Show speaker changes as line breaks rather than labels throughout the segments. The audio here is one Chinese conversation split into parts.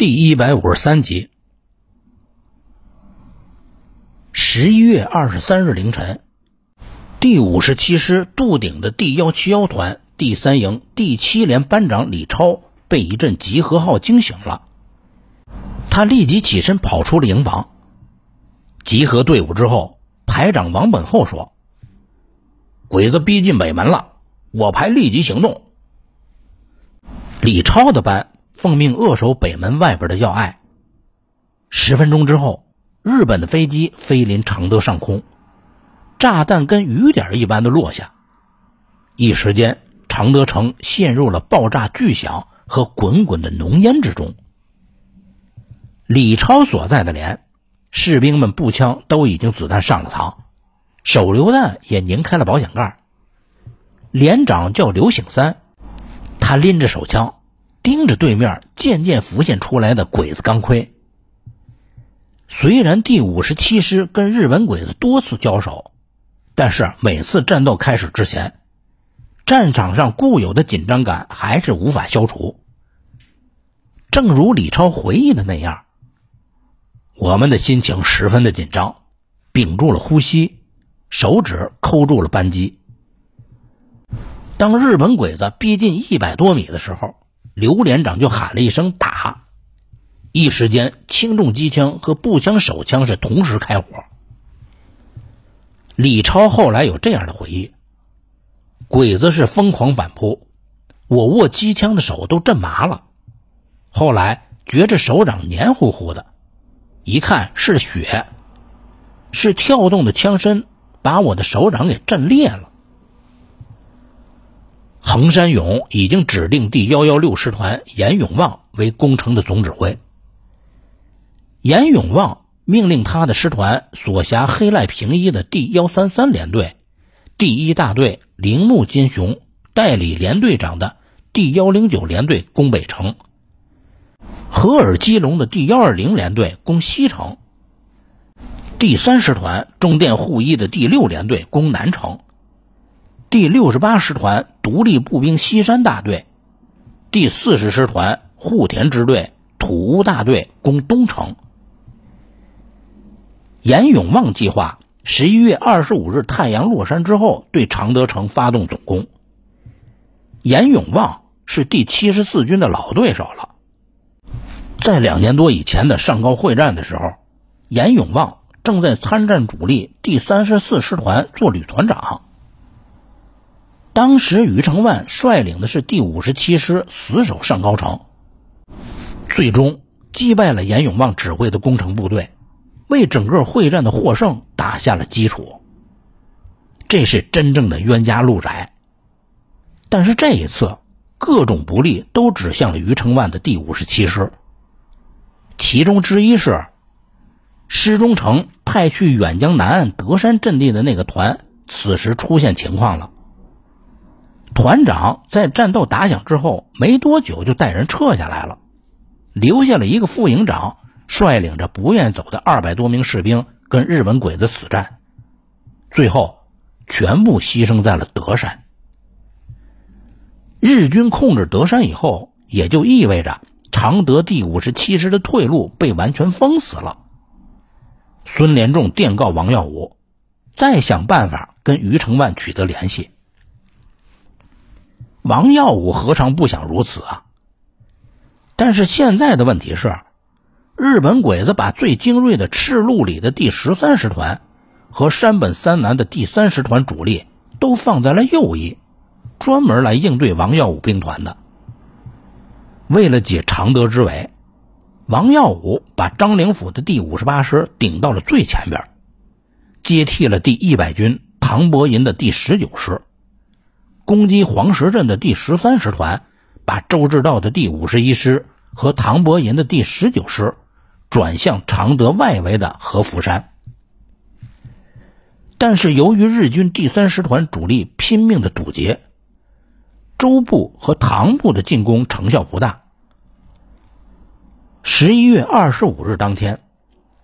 第一百五十三集。十一月二十三日凌晨，第五十七师杜顶的第幺七幺团第三营第七连班长李超被一阵集合号惊醒了，他立即起身跑出了营房。集合队伍之后，排长王本厚说：“鬼子逼近北门了，我排立即行动。”李超的班奉命扼守北门外边的要隘。十分钟之后。日本的飞机飞临常德上空，炸弹跟雨点一般的落下，一时间常德城陷入了爆炸巨响和滚滚的浓烟之中。李超所在的连，士兵们步枪都已经子弹上了膛，手榴弹也拧开了保险盖。连长叫刘醒三，他拎着手枪，盯着对面渐渐浮现出来的鬼子钢盔。虽然第五十七师跟日本鬼子多次交手，但是每次战斗开始之前，战场上固有的紧张感还是无法消除。正如李超回忆的那样，我们的心情十分的紧张，屏住了呼吸，手指扣住了扳机。当日本鬼子逼近一百多米的时候，刘连长就喊了一声“打”。一时间，轻重机枪和步枪手枪是同时开火。李超后来有这样的回忆：鬼子是疯狂反扑，我握机枪的手都震麻了。后来觉着手掌黏糊糊的，一看是血，是跳动的枪身把我的手掌给震裂了。横山勇已经指定第幺幺六师团严永旺为攻城的总指挥。严永旺命令他的师团所辖黑赖平一的第幺三三联队、第一大队铃木金雄代理连队长的第幺零九联队攻北城；和尔基隆的第幺二零联队攻西城；第三师团中电护一的第六联队攻南城；第六十八师团独立步兵西山大队；第四十师团户田支队土屋大队攻东城。严永旺计划十一月二十五日太阳落山之后对常德城发动总攻。严永旺是第七十四军的老对手了，在两年多以前的上高会战的时候，严永旺正在参战主力第三十四师团做旅团长。当时余承万率领的是第五十七师死守上高城，最终击败了严永旺指挥的攻城部队。为整个会战的获胜打下了基础。这是真正的冤家路窄。但是这一次，各种不利都指向了余承万的第五十七师。其中之一是，施中诚派去远江南岸德山阵地的那个团，此时出现情况了。团长在战斗打响之后没多久就带人撤下来了，留下了一个副营长。率领着不愿走的二百多名士兵跟日本鬼子死战，最后全部牺牲在了德山。日军控制德山以后，也就意味着常德第五十七师的退路被完全封死了。孙连仲电告王耀武，再想办法跟余承万取得联系。王耀武何尝不想如此啊？但是现在的问题是。日本鬼子把最精锐的赤鹿里的第十三师团和山本三男的第三师团主力都放在了右翼，专门来应对王耀武兵团的。为了解常德之围，王耀武把张灵甫的第五十八师顶到了最前边，接替了第一百军唐伯银的第十九师，攻击黄石镇的第十三师团，把周志道的第五十一师和唐伯银的第十九师。转向常德外围的合福山，但是由于日军第三师团主力拼命的堵截，周部和唐部的进攻成效不大。十一月二十五日当天，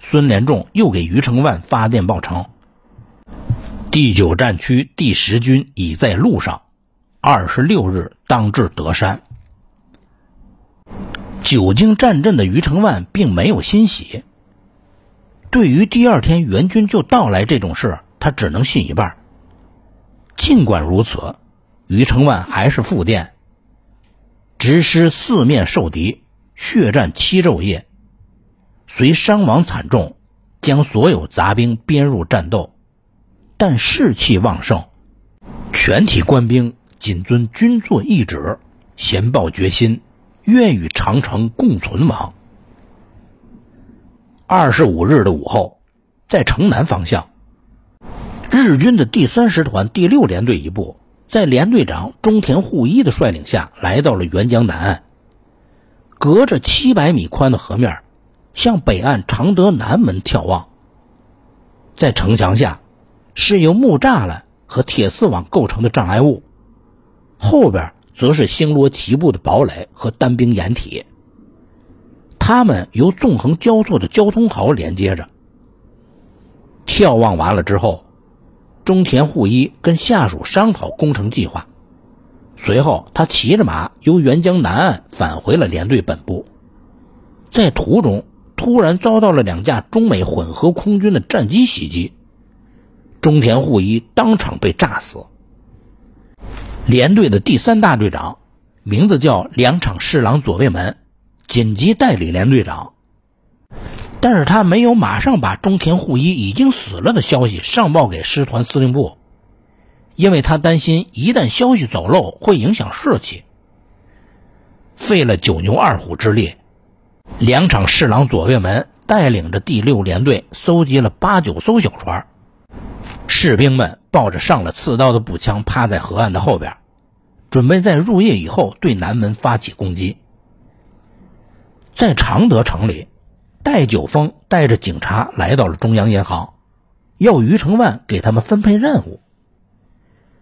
孙连仲又给余承万发电报称，第九战区第十军已在路上，二十六日当至德山。久经战阵的余承万并没有欣喜。对于第二天援军就到来这种事，他只能信一半。尽管如此，余承万还是复电，直师四面受敌，血战七昼夜，虽伤亡惨重，将所有杂兵编入战斗，但士气旺盛，全体官兵谨遵军座懿旨，咸报决心，愿与长城共存亡。二十五日的午后，在城南方向。日军的第三师团第六联队一部，在连队长中田护一的率领下来到了沅江南岸。隔着七百米宽的河面，向北岸常德南门眺望。在城墙下，是由木栅栏和铁丝网构成的障碍物，后边则是星罗棋布的堡垒和单兵掩体。它们由纵横交错的交通壕连接着。眺望完了之后。中田护一跟下属商讨工程计划，随后他骑着马由沅江南岸返回了连队本部，在途中突然遭到了两架中美混合空军的战机袭击，中田护一当场被炸死。连队的第三大队长，名字叫两场侍郎左卫门，紧急代理连队长。但是他没有马上把中田护一已经死了的消息上报给师团司令部，因为他担心一旦消息走漏会影响士气。费了九牛二虎之力，两场侍郎左卫门带领着第六联队搜集了八九艘小船，士兵们抱着上了刺刀的步枪，趴在河岸的后边，准备在入夜以后对南门发起攻击。在常德城里。戴九峰带着警察来到了中央银行，要余承万给他们分配任务。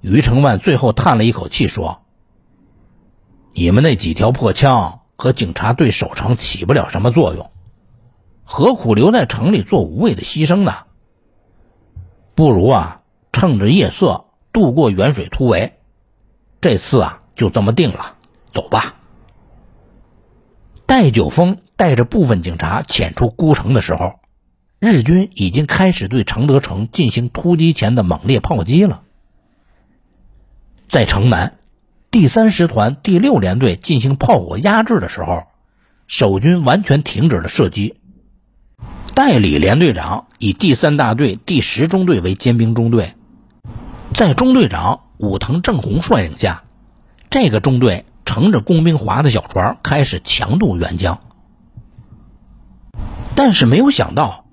余承万最后叹了一口气说：“你们那几条破枪和警察对守城起不了什么作用，何苦留在城里做无谓的牺牲呢？不如啊，趁着夜色渡过远水突围。这次啊，就这么定了，走吧。”戴九峰带着部分警察潜出孤城的时候，日军已经开始对承德城进行突击前的猛烈炮击了。在城南，第三师团第六联队进行炮火压制的时候，守军完全停止了射击。代理连队长以第三大队第十中队为尖兵中队，在中队长武藤正弘率领下，这个中队。乘着工兵划的小船开始强渡沅江，但是没有想到，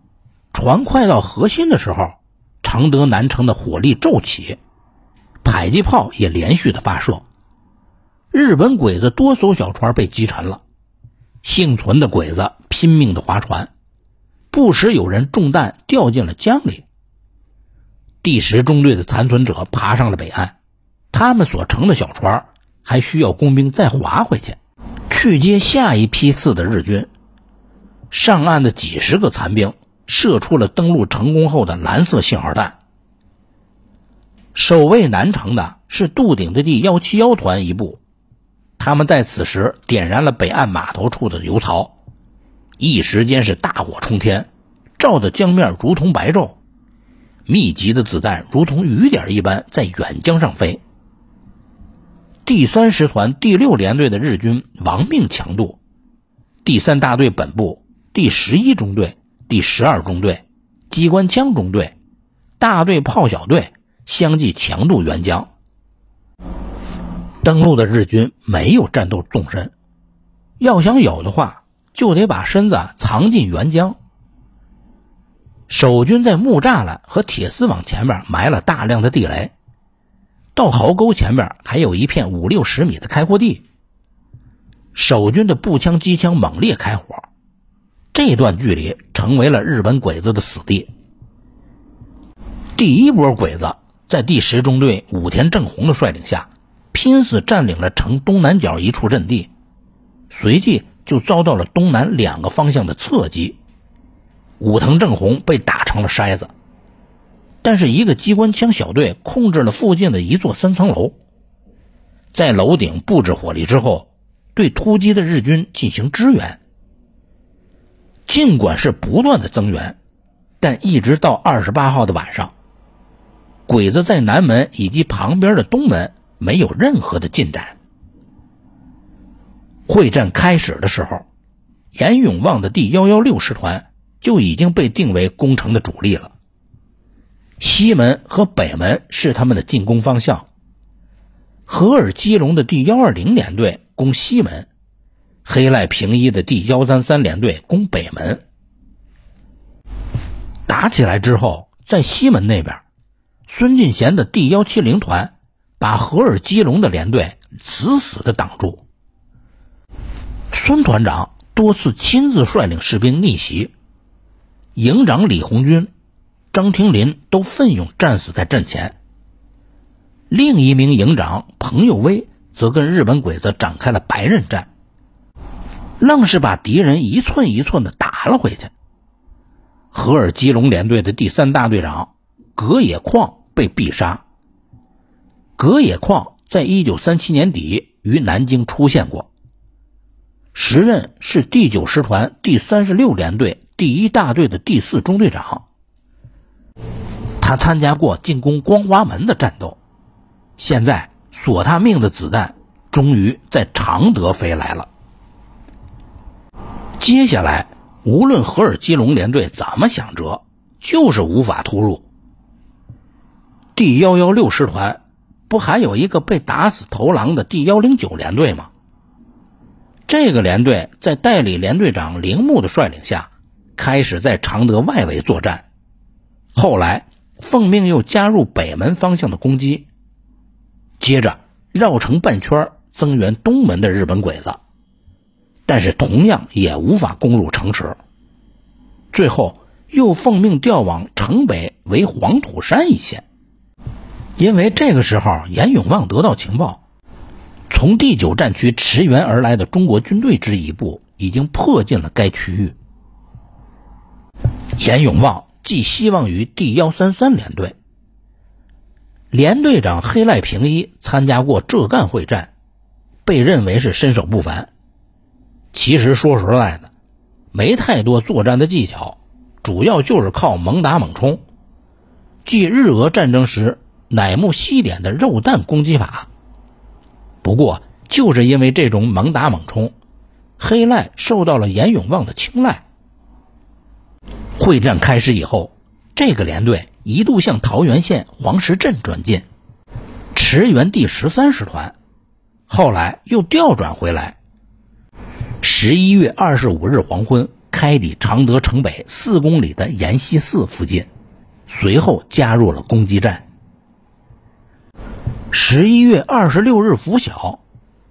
船快到河心的时候，常德南城的火力骤起，迫击炮也连续的发射，日本鬼子多艘小船被击沉了，幸存的鬼子拼命的划船，不时有人中弹掉进了江里。第十中队的残存者爬上了北岸，他们所乘的小船。还需要工兵再划回去，去接下一批次的日军。上岸的几十个残兵射出了登陆成功后的蓝色信号弹。守卫南城的是渡顶的第幺七幺团一部，他们在此时点燃了北岸码头处的油槽，一时间是大火冲天，照的江面如同白昼，密集的子弹如同雨点一般在远江上飞。第三师团第六联队的日军亡命强渡，第三大队本部、第十一中队、第十二中队、机关枪中队、大队炮小队相继强渡沅江。登陆的日军没有战斗纵深，要想有的话，就得把身子藏进原浆。守军在木栅栏和铁丝网前面埋了大量的地雷。到壕沟前面还有一片五六十米的开阔地，守军的步枪、机枪猛烈开火，这段距离成为了日本鬼子的死地。第一波鬼子在第十中队武田正弘的率领下，拼死占领了城东南角一处阵地，随即就遭到了东南两个方向的侧击，武藤正弘被打成了筛子。但是，一个机关枪小队控制了附近的一座三层楼，在楼顶布置火力之后，对突击的日军进行支援。尽管是不断的增援，但一直到二十八号的晚上，鬼子在南门以及旁边的东门没有任何的进展。会战开始的时候，严永旺的第幺幺六师团就已经被定为攻城的主力了。西门和北门是他们的进攻方向。荷尔基隆的第幺二零联队攻西门。黑赖平一的第幺三三联队攻北门，打起来之后，在西门那边，孙进贤的第幺七零团把荷尔基隆的连队死死的挡住。孙团长多次亲自率领士兵逆袭，营长李红军、张廷林都奋勇战死在阵前。另一名营长彭佑威则跟日本鬼子展开了白刃战。愣是把敌人一寸一寸的打了回去。荷尔基隆联队的第三大队长葛野矿被毙杀。葛野矿在一九三七年底于南京出现过，时任是第九师团第三十六联队第一大队的第四中队长。他参加过进攻光华门的战斗，现在索他命的子弹终于在常德飞来了。接下来，无论荷尔基隆联队怎么想辙，就是无法突入。第幺幺六师团不还有一个被打死头狼的第幺零九联队吗？这个连队在代理连队长铃木的率领下，开始在常德外围作战，后来奉命又加入北门方向的攻击，接着绕城半圈增援东门的日本鬼子。但是同样也无法攻入城池，最后又奉命调往城北为黄土山一线。因为这个时候严永旺得到情报，从第九战区驰援而来的中国军队之一部已经迫近了该区域。严永旺寄希望于第幺三三联队，连队长黑赖平一参加过浙赣会战，被认为是身手不凡。其实说实在的，没太多作战的技巧，主要就是靠猛打猛冲，即日俄战争时乃木希典的肉弹攻击法。不过，就是因为这种猛打猛冲，黑赖受到了严永旺的青睐。会战开始以后，这个连队一度向桃源县黄石镇转进，驰援第十三师团，后来又调转回来。十一月二十五日黄昏，开抵常德城北四公里的阎锡寺附近，随后加入了攻击战。十一月二十六日拂晓，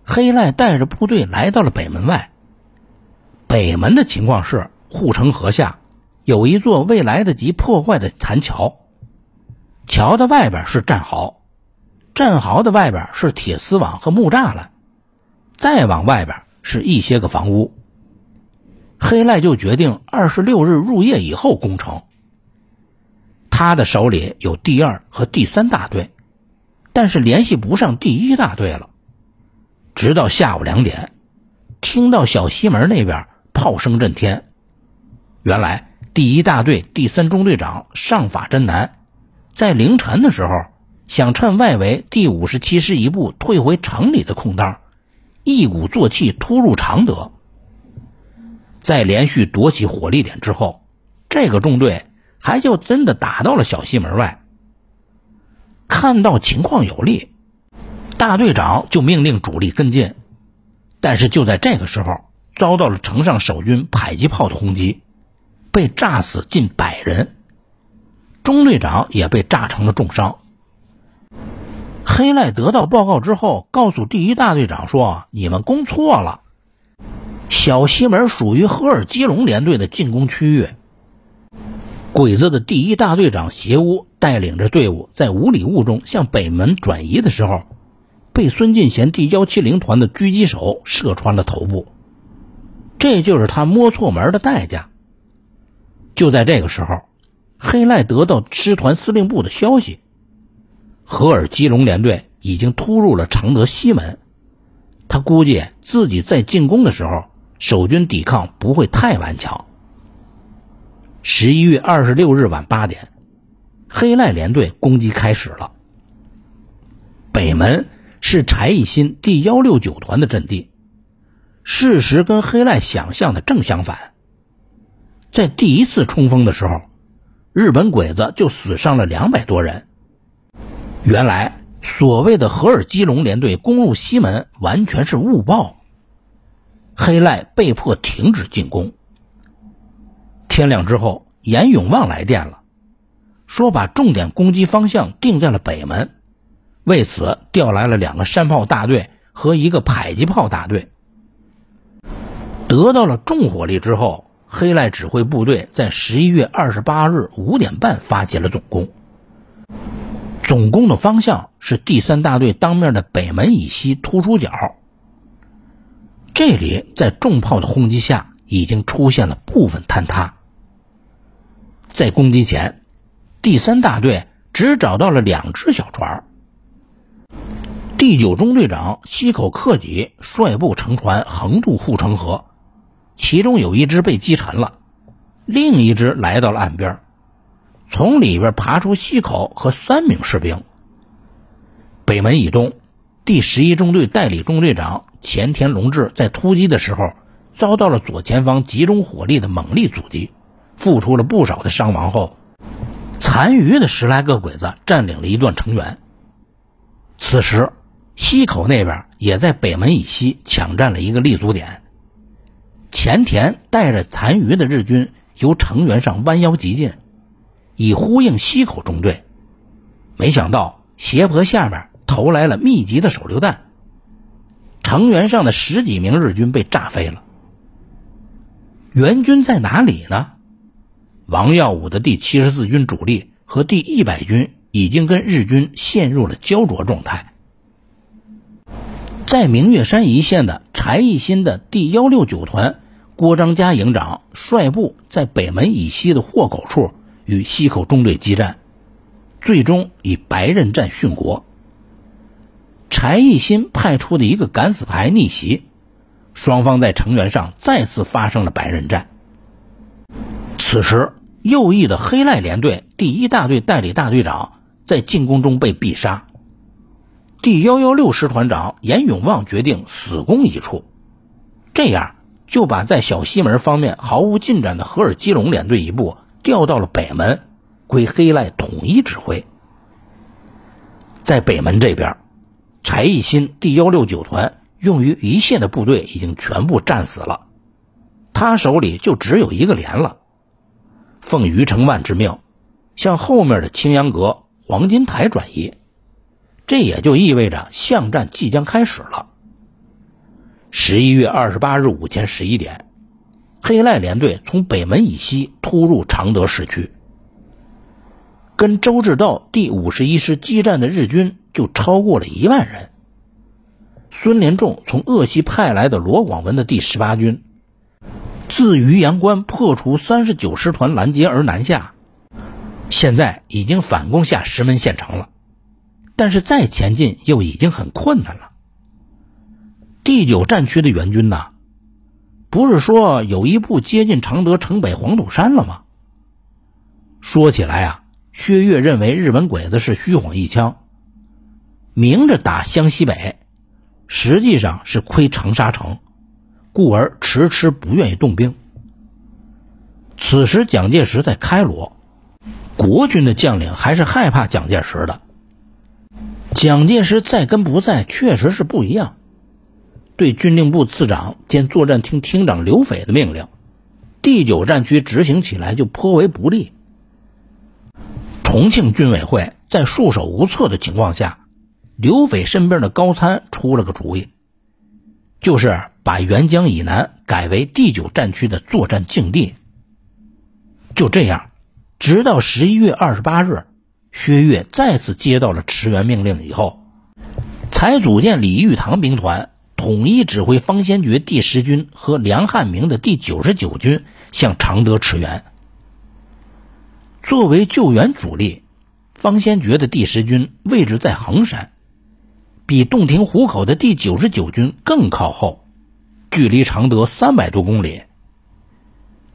黑赖带着部队来到了北门外。北门的情况是，护城河下有一座未来得及破坏的残桥，桥的外边是战壕，战壕的外边是铁丝网和木栅栏，再往外边。是一些个房屋，黑赖就决定二十六日入夜以后攻城。他的手里有第二和第三大队，但是联系不上第一大队了。直到下午两点，听到小西门那边炮声震天，原来第一大队第三中队长上法真南，在凌晨的时候想趁外围第五十七师一部退回城里的空当。一鼓作气突入常德，在连续夺起火力点之后，这个中队还就真的打到了小西门外。看到情况有利，大队长就命令主力跟进，但是就在这个时候，遭到了城上守军迫击炮的轰击，被炸死近百人，中队长也被炸成了重伤。黑赖得到报告之后，告诉第一大队长说：“你们攻错了，小西门属于赫尔基隆联队的进攻区域。”鬼子的第一大队长邪屋带领着队伍在五里雾中向北门转移的时候，被孙进贤第幺七零团的狙击手射穿了头部，这就是他摸错门的代价。就在这个时候，黑赖得到师团司令部的消息。和尔基隆联队已经突入了常德西门，他估计自己在进攻的时候，守军抵抗不会太顽强。十一月二十六日晚八点，黑赖联队攻击开始了。北门是柴义新第幺六九团的阵地，事实跟黑赖想象的正相反。在第一次冲锋的时候，日本鬼子就死伤了两百多人。原来所谓的荷尔基隆联队攻入西门完全是误报，黑赖被迫停止进攻。天亮之后，严永旺来电了，说把重点攻击方向定在了北门，为此调来了两个山炮大队和一个迫击炮大队。得到了重火力之后。黑赖指挥部队在十一月二十八日五点半发起了总攻，总攻的方向是第三大队当面的北门以西突出角。这里在重炮的轰击下已经出现了部分坍塌。在攻击前，第三大队只找到了两只小船。第九中队长西口克己率部乘船横渡护城河。其中有一只被击沉了，另一只来到了岸边，从里边爬出西口和三名士兵。北门以东，第十一中队代理中队长前田隆志在突击的时候，遭到了左前方集中火力的猛烈阻击，付出了不少的伤亡后，残余的十来个鬼子占领了一段城垣。此时，西口那边也在北门以西抢占了一个立足点。前田带着残余的日军由城垣上弯腰急进，以呼应西口中队。没想到斜坡下面投来了密集的手榴弹，城垣上的十几名日军被炸飞了。援军在哪里呢？王耀武的第七十四军主力和第一百军已经跟日军陷入了焦灼状态。在明月山一线的柴义新的第幺六九团郭章嘉营长率部在北门以西的豁口处与西口中队激战，最终以白刃战殉国。柴义新派出的一个敢死排逆袭，双方在成员上再次发生了白刃战。此时，右翼的黑赖联队第一大队代理大队长在进攻中被毙杀。第幺幺六师团长严永旺决定死攻一处，这样就把在小西门方面毫无进展的荷尔基隆连队一部调到了北门，归黑赖统一指挥。在北门这边，柴义新第幺六九团用于一线的部队已经全部战死了，他手里就只有一个连了。奉余承万之命，向后面的青阳阁、黄金台转移。这也就意味着巷战即将开始了。十一月二十八日午前十一点，黑赖连队从北门以西突入常德市区，跟周志道第五十一师激战的日军就超过了一万人。孙连仲从鄂西派来的罗广文的第十八军，自渔阳关破除三十九师团拦截而南下，现在已经反攻下石门县城了。但是再前进又已经很困难了。第九战区的援军呢，不是说有一部接近常德城北黄土山了吗？说起来啊，薛岳认为日本鬼子是虚晃一枪，明着打湘西北，实际上是亏长沙城，故而迟迟不愿意动兵。此时蒋介石在开罗，国军的将领还是害怕蒋介石的。蒋介石在跟不在确实是不一样。对军令部次长兼作战厅厅长刘斐的命令，第九战区执行起来就颇为不利。重庆军委会在束手无策的情况下，刘斐身边的高参出了个主意，就是把沅江以南改为第九战区的作战境地。就这样，直到十一月二十八日。薛岳再次接到了驰援命令以后，才组建李玉堂兵团，统一指挥方先觉第十军和梁汉明的第九十九军向常德驰援。作为救援主力，方先觉的第十军位置在衡山，比洞庭湖口的第九十九军更靠后，距离常德三百多公里。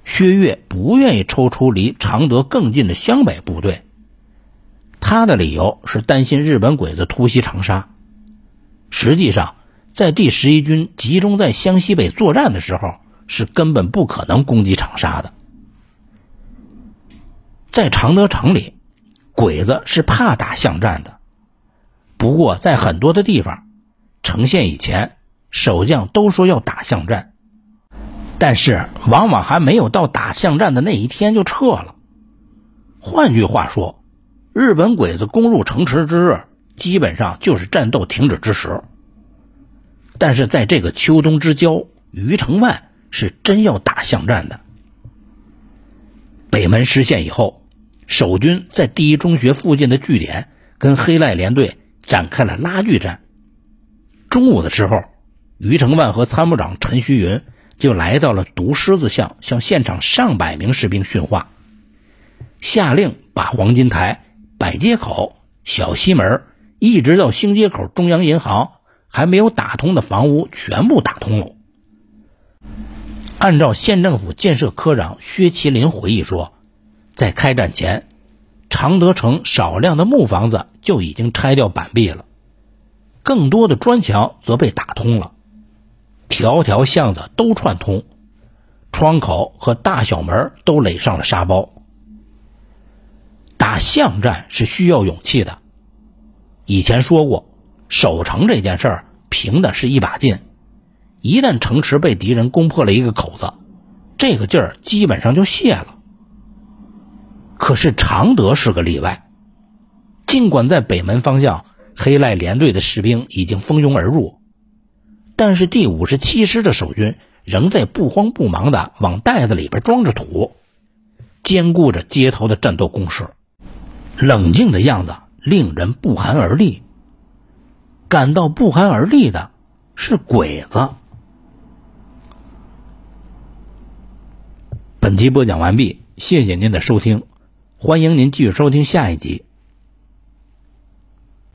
薛岳不愿意抽出离常德更近的湘北部队，他的理由是担心日本鬼子突袭长沙。实际上，在第十一军集中在湘西北作战的时候，是根本不可能攻击长沙的。在常德城里，鬼子是怕打巷战的。不过，在很多的地方，城陷以前，守将都说要打巷战，但是往往还没有到打巷战的那一天就撤了。换句话说，日本鬼子攻入城池之日，基本上就是战斗停止之时。但是在这个秋冬之交，于承万是真要打巷战的。北门失陷以后。守军在第一中学附近的据点跟黑赖连队展开了拉锯战。中午的时候，于承万和参谋长陈须云就来到了独狮子巷，向现场上百名士兵训话，下令把黄金台、百街口、小西门，一直到兴街口中央银行还没有打通的房屋全部打通了。按照县政府建设科长薛麒麟回忆说。在开战前，常德城少量的木房子就已经拆掉板壁了，更多的砖墙则被打通了，条条巷子都串通，窗口和大小门都垒上了沙包。打巷战是需要勇气的，以前说过，守城这件事儿凭的是一把劲，一旦城池被敌人攻破了一个口子，这个劲儿基本上就泄了。可是常德是个例外，尽管在北门方向黑赖连队的士兵已经蜂拥而入，但是第五十七师的守军仍在不慌不忙的往袋子里边装着土，兼顾着街头的战斗攻势，冷静的样子令人不寒而栗。感到不寒而栗的是鬼子。本集播讲完毕，谢谢您的收听。欢迎您继续收听下一集。